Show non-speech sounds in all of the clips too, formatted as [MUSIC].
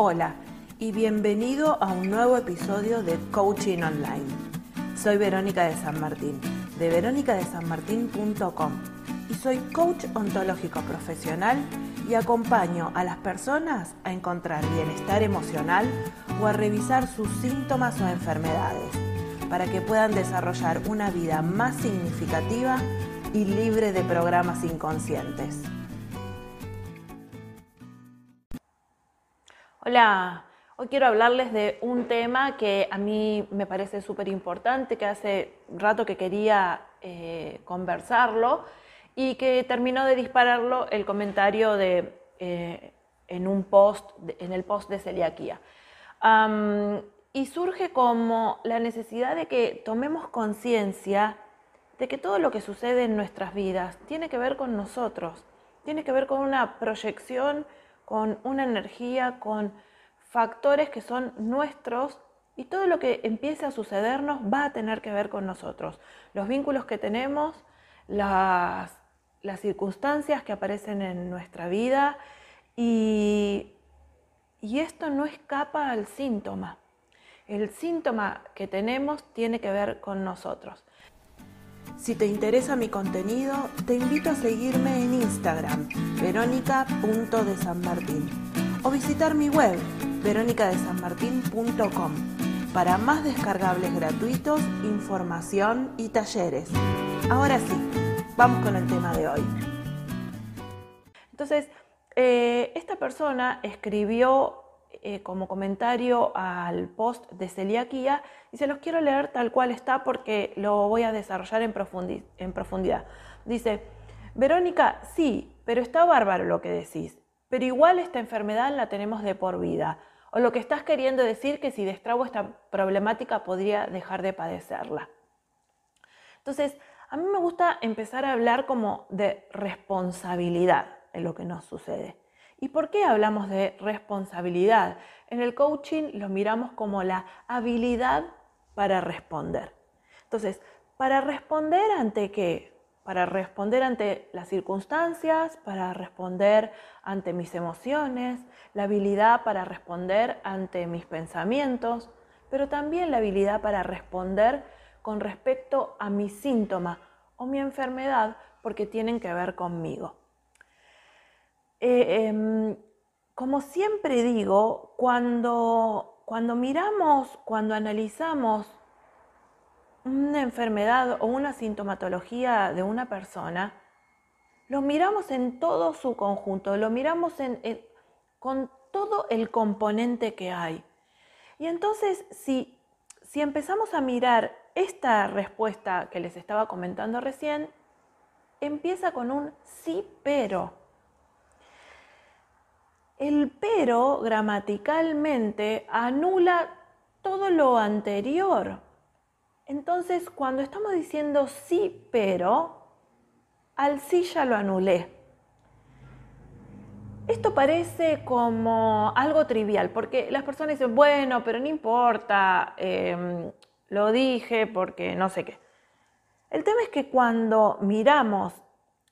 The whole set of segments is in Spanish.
Hola y bienvenido a un nuevo episodio de Coaching Online. Soy Verónica de San Martín, de veronicadesanmartin.com y soy coach ontológico profesional y acompaño a las personas a encontrar bienestar emocional o a revisar sus síntomas o enfermedades para que puedan desarrollar una vida más significativa y libre de programas inconscientes. Hola, hoy quiero hablarles de un tema que a mí me parece súper importante, que hace rato que quería eh, conversarlo y que terminó de dispararlo el comentario de, eh, en un post, en el post de celiaquía. y surge como la necesidad de que tomemos conciencia de que todo lo que sucede en nuestras vidas tiene que ver con nosotros, tiene que ver con una proyección con una energía, con factores que son nuestros y todo lo que empiece a sucedernos va a tener que ver con nosotros. Los vínculos que tenemos, las, circunstancias que aparecen en nuestra vida y, esto no escapa al síntoma. El síntoma que tenemos tiene que ver con nosotros. Si te interesa mi contenido, te invito a seguirme en Instagram, verónica.desanmartín, o visitar mi web, veronicadesanmartin.com, para más descargables gratuitos, información y talleres. Ahora sí, vamos con el tema de hoy. Entonces, eh, esta persona escribió eh, como comentario al post de celiaquía y se los quiero leer tal cual está porque lo voy a desarrollar en, profundidad. Dice, Verónica, sí, pero está bárbaro lo que decís, pero igual esta enfermedad la tenemos de por vida. O lo que estás queriendo decir que si destrabo esta problemática podría dejar de padecerla. Entonces, a mí me gusta empezar a hablar como de responsabilidad en lo que nos sucede. ¿Y por qué hablamos de responsabilidad? En el coaching lo miramos como la habilidad para responder. Entonces, ¿para responder ante qué? Para responder ante las circunstancias, para responder ante mis emociones, la habilidad para responder ante mis pensamientos, pero también la habilidad para responder con respecto a mi síntoma o mi enfermedad porque tienen que ver conmigo. Eh, em, como siempre digo, cuando, cuando miramos, cuando analizamos una enfermedad o una sintomatología de una persona, lo miramos en todo su conjunto, lo miramos con todo el componente que hay. Y entonces, si, si empezamos a mirar esta respuesta que les estaba comentando recién, empieza con un sí, pero. El pero gramaticalmente anula todo lo anterior. Entonces, cuando estamos diciendo sí, pero, al sí ya lo anulé. Esto parece como algo trivial, porque las personas dicen, bueno, pero no importa, em, lo dije porque no sé qué. El tema es que cuando miramos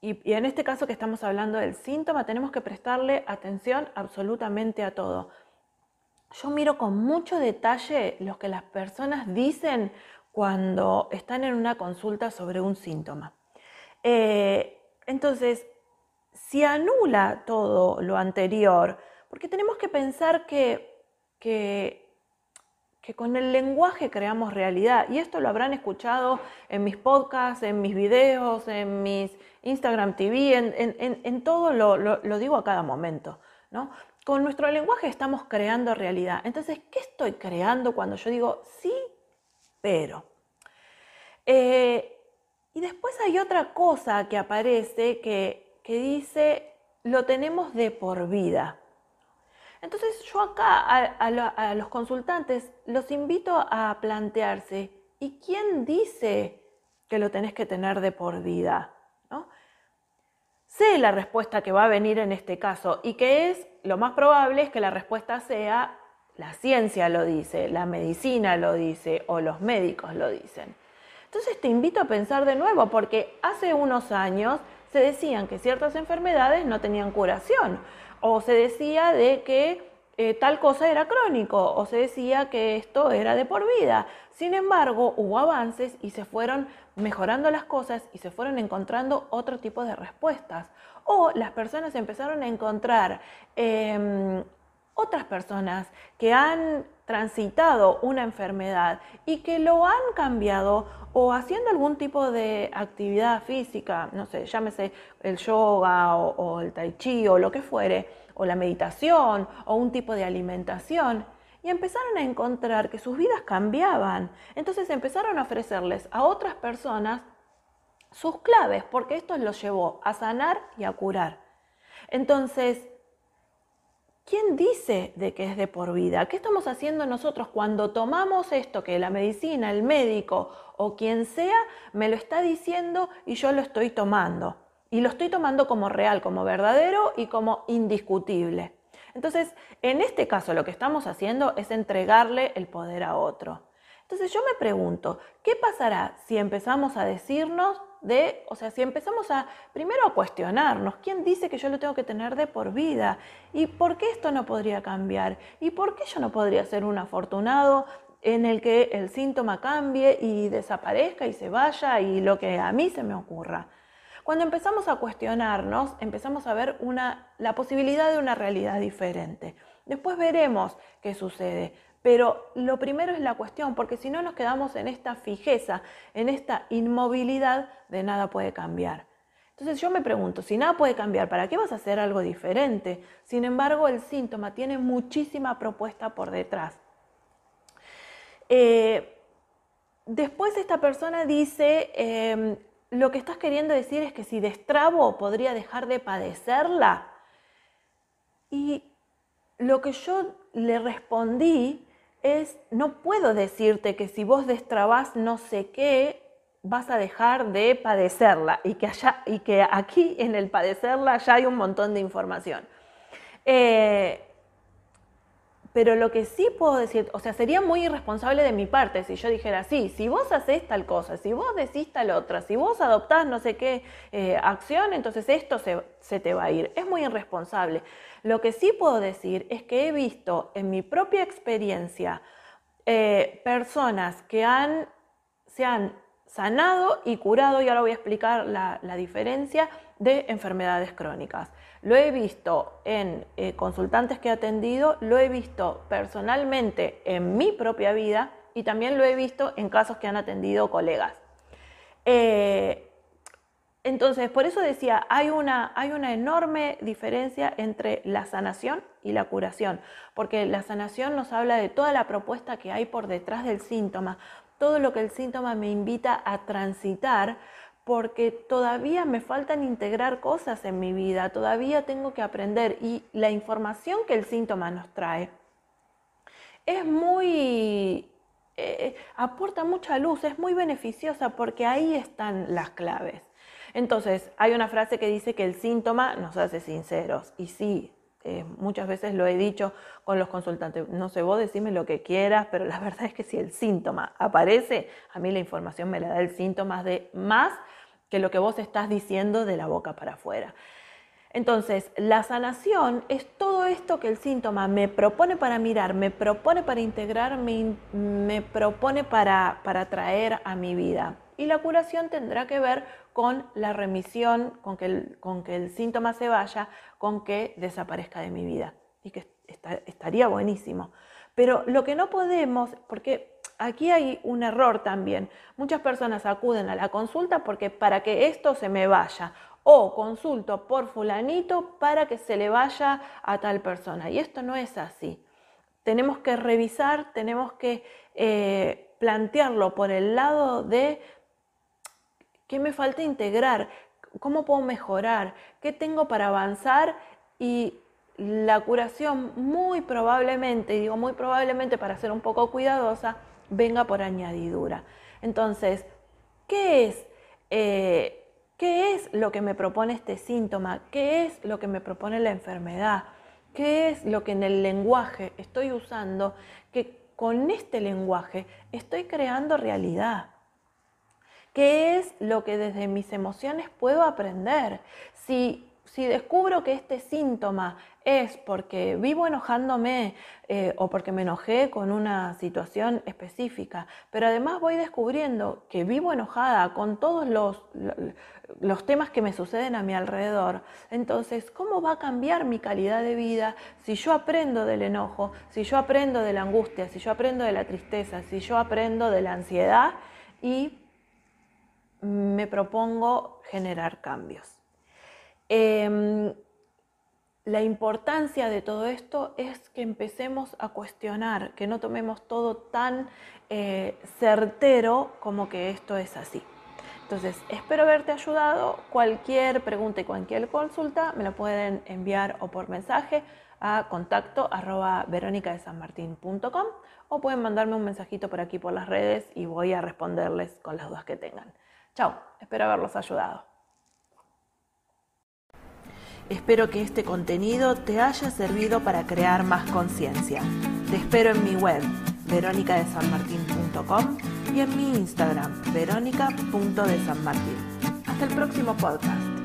y, en este caso que estamos hablando del síntoma, tenemos que prestarle atención absolutamente a todo. Yo miro con mucho detalle lo que las personas dicen cuando están en una consulta sobre un síntoma. Eh, entonces, si anula todo lo anterior, porque tenemos que pensar que, que que con el lenguaje creamos realidad. Y esto lo habrán escuchado en mis podcasts, en mis videos, en mis Instagram TV, en, todo lo, digo a cada momento. ¿no? Con nuestro lenguaje estamos creando realidad. Entonces, ¿qué estoy creando cuando yo digo sí, pero? Eh, y después hay otra cosa que aparece que, que dice, lo tenemos de por vida. Entonces yo acá a, los consultantes los invito a plantearse, ¿y quién dice que lo tenés que tener de por vida? Sé la respuesta que va a venir en este caso y que es, lo más probable es que la respuesta sea, la ciencia lo dice, la medicina lo dice o los médicos lo dicen. Entonces te invito a pensar de nuevo, porque hace unos años se decían que ciertas enfermedades no tenían curación o se decía de que eh, tal cosa era crónico o se decía que esto era de por vida. Sin embargo, hubo avances y se fueron mejorando las cosas y se fueron encontrando otro tipo de respuestas. O las personas empezaron a encontrar em, otras personas que han transitado una enfermedad y que lo han cambiado o haciendo algún tipo de actividad física, no sé, llámese el yoga o, el tai chi o lo que fuere, o la meditación o un tipo de alimentación, y empezaron a encontrar que sus vidas cambiaban. Entonces empezaron a ofrecerles a otras personas sus claves, porque esto los llevó a sanar y a curar. Entonces, ¿quién dice de que es de por vida? ¿Qué estamos haciendo nosotros cuando tomamos esto que la medicina, el médico o quien sea me lo está diciendo y yo lo estoy tomando? Y lo estoy tomando como real, como verdadero y como indiscutible. Entonces, en este caso lo que estamos haciendo es entregarle el poder a otro. Entonces yo me pregunto, ¿qué pasará si empezamos a decirnos de, o sea, si empezamos a primero a cuestionarnos, ¿quién dice que yo lo tengo que tener de por vida? ¿Y por qué esto no podría cambiar? ¿Y por qué yo no podría ser un afortunado en el que el síntoma cambie y desaparezca y se vaya y lo que a mí se me ocurra? Cuando empezamos a cuestionarnos, empezamos a ver una, la posibilidad de una realidad diferente. Después veremos qué sucede. Pero lo primero es la cuestión, porque si no nos quedamos en esta fijeza, en esta inmovilidad de nada puede cambiar. Entonces yo me pregunto, si nada puede cambiar, ¿para qué vas a hacer algo diferente? Sin embargo, el síntoma tiene muchísima propuesta por detrás. Eh, después esta persona dice, em, lo que estás queriendo decir es que si destrabo podría dejar de padecerla. Y lo que yo le respondí es, no puedo decirte que si vos destrabás no sé qué, vas a dejar de padecerla y que, allá, y que aquí en el padecerla ya hay un montón de información. Eh, pero lo que sí puedo decir, o sea, sería muy irresponsable de mi parte si yo dijera, sí, si vos haces tal cosa, si vos decís tal otra, si vos adoptás no sé qué eh, acción, entonces esto se, te va a ir. Es muy irresponsable. Lo que sí puedo decir es que he visto en mi propia experiencia eh, personas que se han sanado y curado, y ahora voy a explicar la, la diferencia de enfermedades crónicas. Lo he visto en eh, consultantes que he atendido, lo he visto personalmente en mi propia vida y también lo he visto en casos que han atendido colegas. Eh, entonces, por eso decía, hay una, hay una enorme diferencia entre la sanación y la curación, porque la sanación nos habla de toda la propuesta que hay por detrás del síntoma, todo lo que el síntoma me invita a transitar porque todavía me faltan integrar cosas en mi vida, todavía tengo que aprender y la información que el síntoma nos trae es muy, eh, aporta mucha luz, es muy beneficiosa porque ahí están las claves. Entonces, hay una frase que dice que el síntoma nos hace sinceros y sí, eh, muchas veces lo he dicho con los consultantes, no sé, vos decime lo que quieras, pero la [LAUGHS] verdad es que si el síntoma aparece, a mí la información me la da el síntoma de más que lo que vos estás diciendo de la boca para afuera. Entonces, la sanación es todo esto que el síntoma me propone para mirar, me propone para integrar, me, propone para, para traer a mi vida. Y la curación tendrá que ver con la remisión, con que el, con que el síntoma se vaya, con que desaparezca de mi vida. Y que estaría buenísimo. Pero lo que no podemos, porque aquí hay un error también. Muchas personas acuden a la consulta porque para que esto se me vaya o consulto por fulanito para que se le vaya a tal persona. Y esto no es así. Tenemos que revisar, tenemos que eh, plantearlo por el lado de qué me falta integrar, cómo puedo mejorar, qué tengo para avanzar y la curación muy probablemente, digo muy probablemente para ser un poco cuidadosa, venga por añadidura. Entonces, ¿qué es, eh, ¿qué es lo que me propone este síntoma? ¿Qué es lo que me propone la enfermedad? ¿Qué es lo que en el lenguaje estoy usando? Que con este lenguaje estoy creando realidad. ¿Qué es lo que desde mis emociones puedo aprender? Si, si descubro que este síntoma es porque vivo enojándome eh, o porque me enojé con una situación específica, pero además voy descubriendo que vivo enojada con todos los, los temas que me suceden a mi alrededor, entonces, ¿cómo va a cambiar mi calidad de vida si yo aprendo del enojo, si yo aprendo de la angustia, si yo aprendo de la tristeza, si yo aprendo de la ansiedad y me propongo generar cambios? Em, la importancia de todo esto es que empecemos a cuestionar, que no tomemos todo tan eh, certero como que esto es así. Entonces, espero haberte ayudado. Cualquier pregunta y cualquier consulta me la pueden enviar o por mensaje a contacto arroba o pueden mandarme un mensajito por aquí por las redes y voy a responderles con las dudas que tengan. Chao, espero haberlos ayudado. Espero que este contenido te haya servido para crear más conciencia. Te espero en mi web, veronicadesanmartin.com y en mi Instagram, verónica.desanmartin. Hasta el próximo podcast.